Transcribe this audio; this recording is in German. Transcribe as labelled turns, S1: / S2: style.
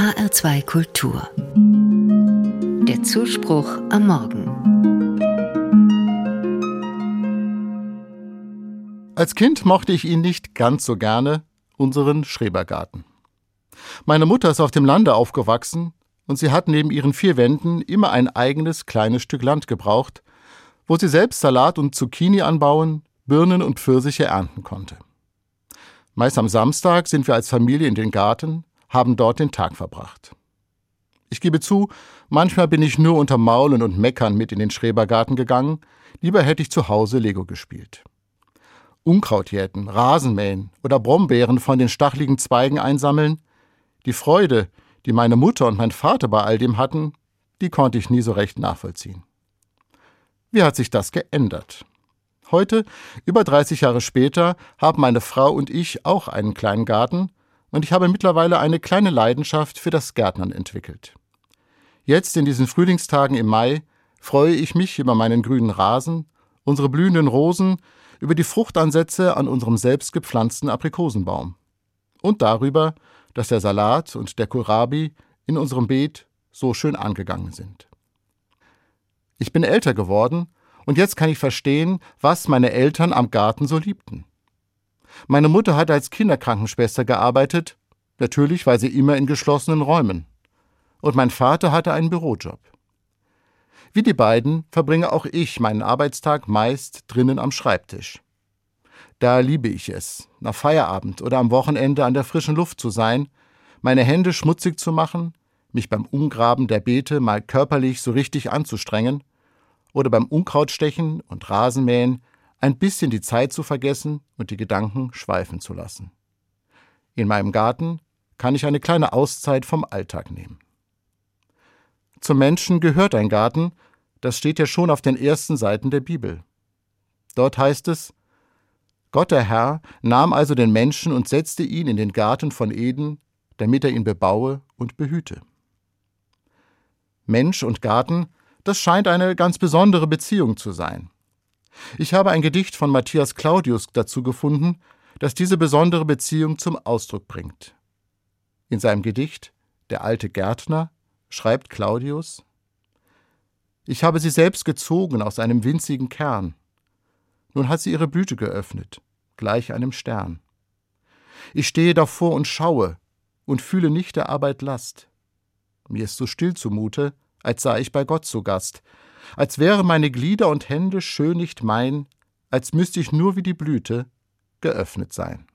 S1: HR2 Kultur. Der Zuspruch am Morgen.
S2: Als Kind mochte ich ihn nicht ganz so gerne, unseren Schrebergarten. Meine Mutter ist auf dem Lande aufgewachsen und sie hat neben ihren vier Wänden immer ein eigenes kleines Stück Land gebraucht, wo sie selbst Salat und Zucchini anbauen, Birnen und Pfirsiche ernten konnte. Meist am Samstag sind wir als Familie in den Garten, haben dort den Tag verbracht. Ich gebe zu, manchmal bin ich nur unter Maulen und Meckern mit in den Schrebergarten gegangen, lieber hätte ich zu Hause Lego gespielt. Unkraut jäten, Rasen mähen oder Brombeeren von den stachligen Zweigen einsammeln, die Freude, die meine Mutter und mein Vater bei all dem hatten, die konnte ich nie so recht nachvollziehen. Wie hat sich das geändert? Heute, über 30 Jahre später, haben meine Frau und ich auch einen kleinen Garten und ich habe mittlerweile eine kleine Leidenschaft für das Gärtnern entwickelt. Jetzt in diesen Frühlingstagen im Mai freue ich mich über meinen grünen Rasen, unsere blühenden Rosen, über die Fruchtansätze an unserem selbst gepflanzten Aprikosenbaum und darüber, dass der Salat und der Kohlrabi in unserem Beet so schön angegangen sind. Ich bin älter geworden und jetzt kann ich verstehen, was meine Eltern am Garten so liebten. Meine Mutter hat als Kinderkrankenschwester gearbeitet, natürlich war sie immer in geschlossenen Räumen. Und mein Vater hatte einen Bürojob. Wie die beiden verbringe auch ich meinen Arbeitstag meist drinnen am Schreibtisch. Da liebe ich es, nach Feierabend oder am Wochenende an der frischen Luft zu sein, meine Hände schmutzig zu machen, mich beim Umgraben der Beete mal körperlich so richtig anzustrengen oder beim Unkrautstechen und Rasenmähen ein bisschen die Zeit zu vergessen und die Gedanken schweifen zu lassen. In meinem Garten kann ich eine kleine Auszeit vom Alltag nehmen. Zum Menschen gehört ein Garten, das steht ja schon auf den ersten Seiten der Bibel. Dort heißt es, Gott der Herr nahm also den Menschen und setzte ihn in den Garten von Eden, damit er ihn bebaue und behüte. Mensch und Garten das scheint eine ganz besondere Beziehung zu sein. Ich habe ein Gedicht von Matthias Claudius dazu gefunden, das diese besondere Beziehung zum Ausdruck bringt. In seinem Gedicht Der alte Gärtner schreibt Claudius Ich habe sie selbst gezogen aus einem winzigen Kern. Nun hat sie ihre Blüte geöffnet, gleich einem Stern. Ich stehe davor und schaue und fühle nicht der Arbeit Last. Mir ist so still zumute, als sei ich bei Gott zu Gast, als wäre meine Glieder und Hände schön nicht mein, als müsste ich nur wie die Blüte geöffnet sein.